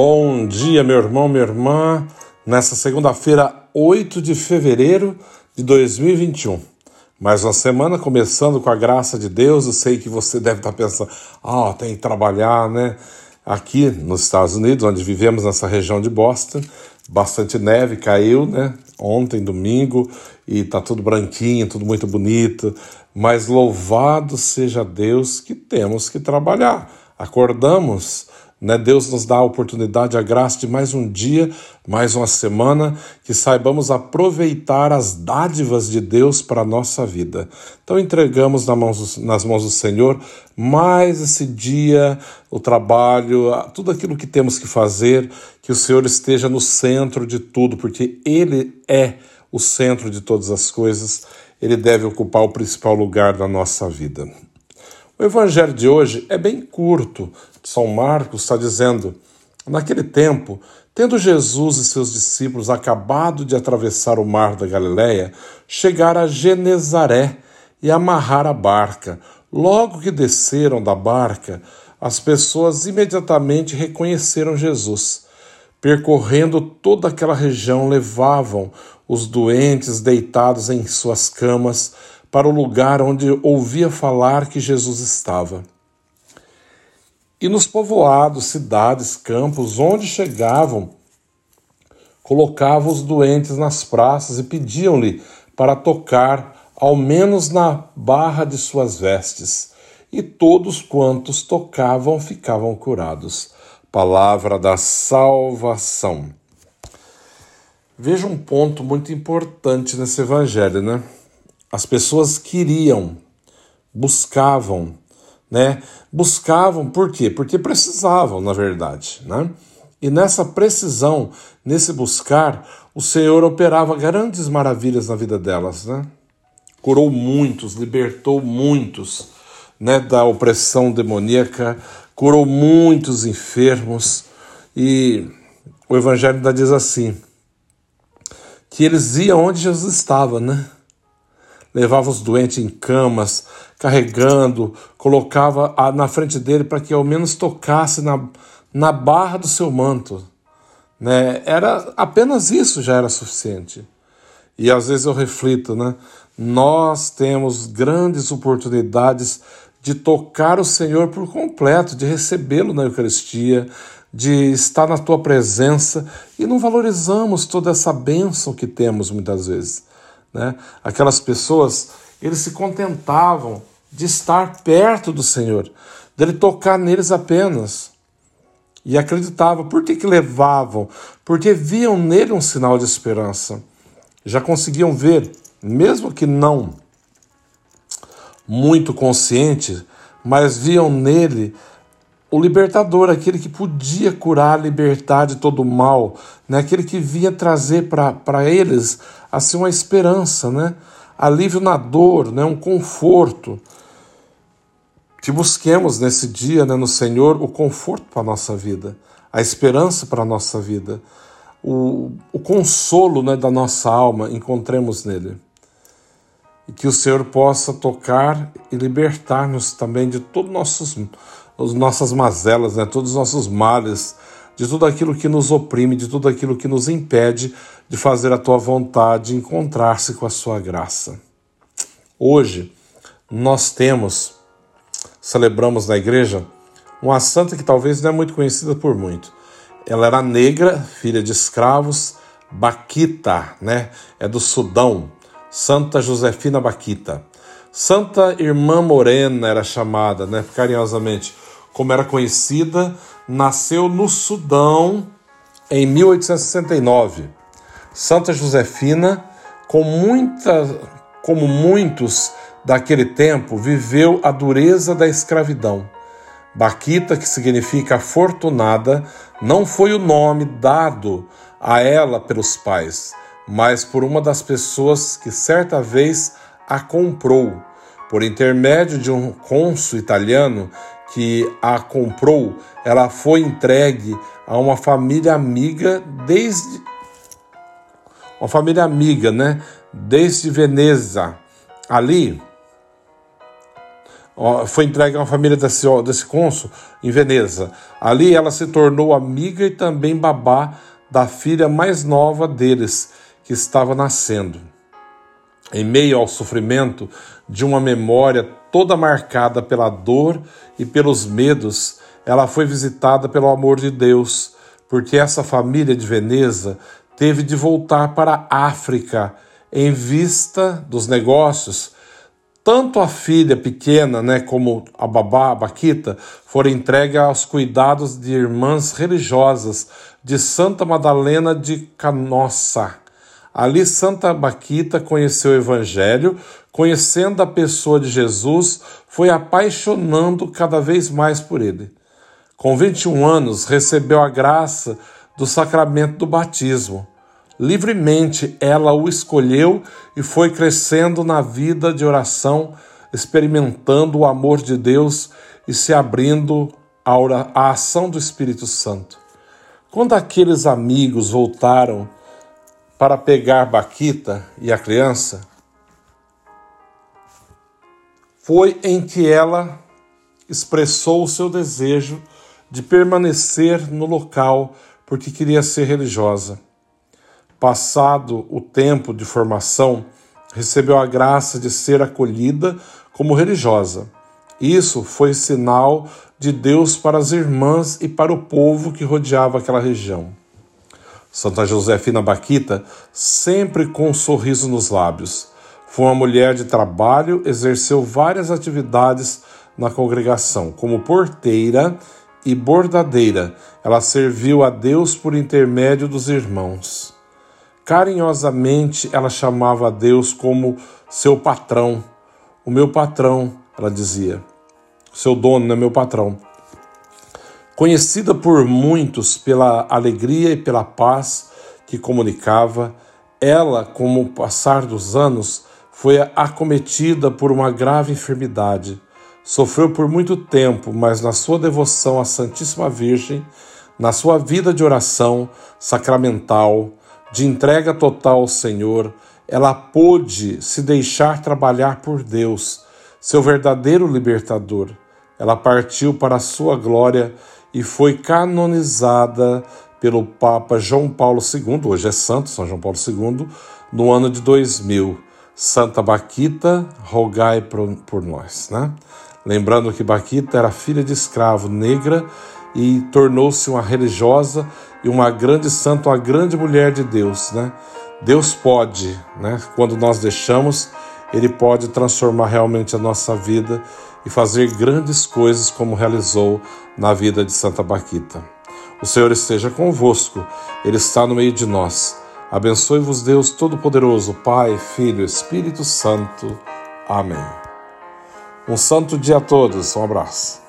Bom dia, meu irmão, minha irmã, nessa segunda-feira, 8 de fevereiro de 2021. Mais uma semana começando com a graça de Deus. Eu sei que você deve estar pensando, ah, tem que trabalhar, né? Aqui nos Estados Unidos, onde vivemos nessa região de Boston, bastante neve caiu, né? Ontem, domingo, e tá tudo branquinho, tudo muito bonito. Mas louvado seja Deus que temos que trabalhar. Acordamos né? Deus nos dá a oportunidade, a graça de mais um dia, mais uma semana, que saibamos aproveitar as dádivas de Deus para a nossa vida. Então entregamos nas mãos, nas mãos do Senhor mais esse dia, o trabalho, tudo aquilo que temos que fazer, que o Senhor esteja no centro de tudo, porque Ele é o centro de todas as coisas, Ele deve ocupar o principal lugar da nossa vida. O evangelho de hoje é bem curto. São Marcos está dizendo: naquele tempo, tendo Jesus e seus discípulos acabado de atravessar o mar da Galiléia, chegaram a Genezaré e amarrar a barca. Logo que desceram da barca, as pessoas imediatamente reconheceram Jesus. Percorrendo toda aquela região, levavam os doentes deitados em suas camas para o lugar onde ouvia falar que Jesus estava. E nos povoados, cidades, campos, onde chegavam, colocavam os doentes nas praças e pediam-lhe para tocar, ao menos na barra de suas vestes. E todos quantos tocavam ficavam curados. Palavra da salvação. Veja um ponto muito importante nesse evangelho, né? As pessoas queriam, buscavam, né? Buscavam por quê? Porque precisavam, na verdade, né? E nessa precisão, nesse buscar, o Senhor operava grandes maravilhas na vida delas, né? Curou muitos, libertou muitos, né, da opressão demoníaca, curou muitos enfermos e o evangelho ainda diz assim: que eles iam onde Jesus estava, né? Levava os doentes em camas, carregando, colocava na frente dele para que ao menos tocasse na, na barra do seu manto. Né? Era apenas isso já era suficiente. E às vezes eu reflito, né? Nós temos grandes oportunidades de tocar o Senhor por completo, de recebê-lo na Eucaristia, de estar na tua presença e não valorizamos toda essa bênção que temos muitas vezes. Né? Aquelas pessoas, eles se contentavam de estar perto do Senhor, dele tocar neles apenas. E acreditavam. Por que, que levavam? Porque viam nele um sinal de esperança. Já conseguiam ver, mesmo que não muito consciente, mas viam nele o libertador, aquele que podia curar, libertar de todo o mal, né? aquele que vinha trazer para eles assim, uma esperança, né? alívio na dor, né? um conforto. Que busquemos nesse dia né, no Senhor o conforto para a nossa vida, a esperança para a nossa vida, o, o consolo né, da nossa alma, encontremos nele. E que o Senhor possa tocar e libertar-nos também de todos nossos as nossas mazelas, né, todos os nossos males, de tudo aquilo que nos oprime, de tudo aquilo que nos impede de fazer a tua vontade, encontrar-se com a sua graça. Hoje nós temos, celebramos na igreja, uma santa que talvez não é muito conhecida por muito. Ela era negra, filha de escravos, Baquita, né? É do Sudão. Santa Josefina Baquita. Santa Irmã Morena era chamada, né, carinhosamente como era conhecida, nasceu no Sudão em 1869. Santa Josefina, com muita, como muitos daquele tempo, viveu a dureza da escravidão. Baquita, que significa afortunada, não foi o nome dado a ela pelos pais, mas por uma das pessoas que certa vez a comprou, por intermédio de um cônsul italiano que a comprou, ela foi entregue a uma família amiga desde uma família amiga, né? Desde Veneza. Ali foi entregue a uma família desse, desse cônsul em Veneza. Ali ela se tornou amiga e também babá da filha mais nova deles, que estava nascendo. Em meio ao sofrimento de uma memória toda marcada pela dor e pelos medos, ela foi visitada pelo amor de Deus, porque essa família de Veneza teve de voltar para a África em vista dos negócios tanto a filha pequena, né, como a babá, a Baquita, foram entregues aos cuidados de irmãs religiosas de Santa Madalena de Canossa. Ali Santa Baquita conheceu o Evangelho, conhecendo a pessoa de Jesus, foi apaixonando cada vez mais por ele. Com 21 anos, recebeu a graça do sacramento do batismo. Livremente ela o escolheu e foi crescendo na vida de oração, experimentando o amor de Deus e se abrindo à ação do Espírito Santo. Quando aqueles amigos voltaram para pegar Baquita e a criança, foi em que ela expressou o seu desejo de permanecer no local porque queria ser religiosa. Passado o tempo de formação, recebeu a graça de ser acolhida como religiosa. Isso foi sinal de Deus para as irmãs e para o povo que rodeava aquela região. Santa Josefina Baquita, sempre com um sorriso nos lábios. Foi uma mulher de trabalho, exerceu várias atividades na congregação, como porteira e bordadeira. Ela serviu a Deus por intermédio dos irmãos. Carinhosamente ela chamava a Deus como seu patrão. O meu patrão, ela dizia. Seu dono, né, meu patrão. Conhecida por muitos pela alegria e pela paz que comunicava, ela, com o passar dos anos, foi acometida por uma grave enfermidade. Sofreu por muito tempo, mas na sua devoção à Santíssima Virgem, na sua vida de oração sacramental, de entrega total ao Senhor, ela pôde se deixar trabalhar por Deus, seu verdadeiro libertador. Ela partiu para a sua glória e foi canonizada pelo Papa João Paulo II, hoje é Santo São João Paulo II, no ano de 2000. Santa Baquita, rogai por, por nós. Né? Lembrando que Baquita era filha de escravo negra e tornou-se uma religiosa e uma grande santa, uma grande mulher de Deus, né? Deus pode, né? Quando nós deixamos, Ele pode transformar realmente a nossa vida e fazer grandes coisas como realizou na vida de Santa Baquita. O Senhor esteja convosco, Ele está no meio de nós. Abençoe-vos, Deus Todo-Poderoso, Pai, Filho, Espírito Santo. Amém. Um santo dia a todos. Um abraço.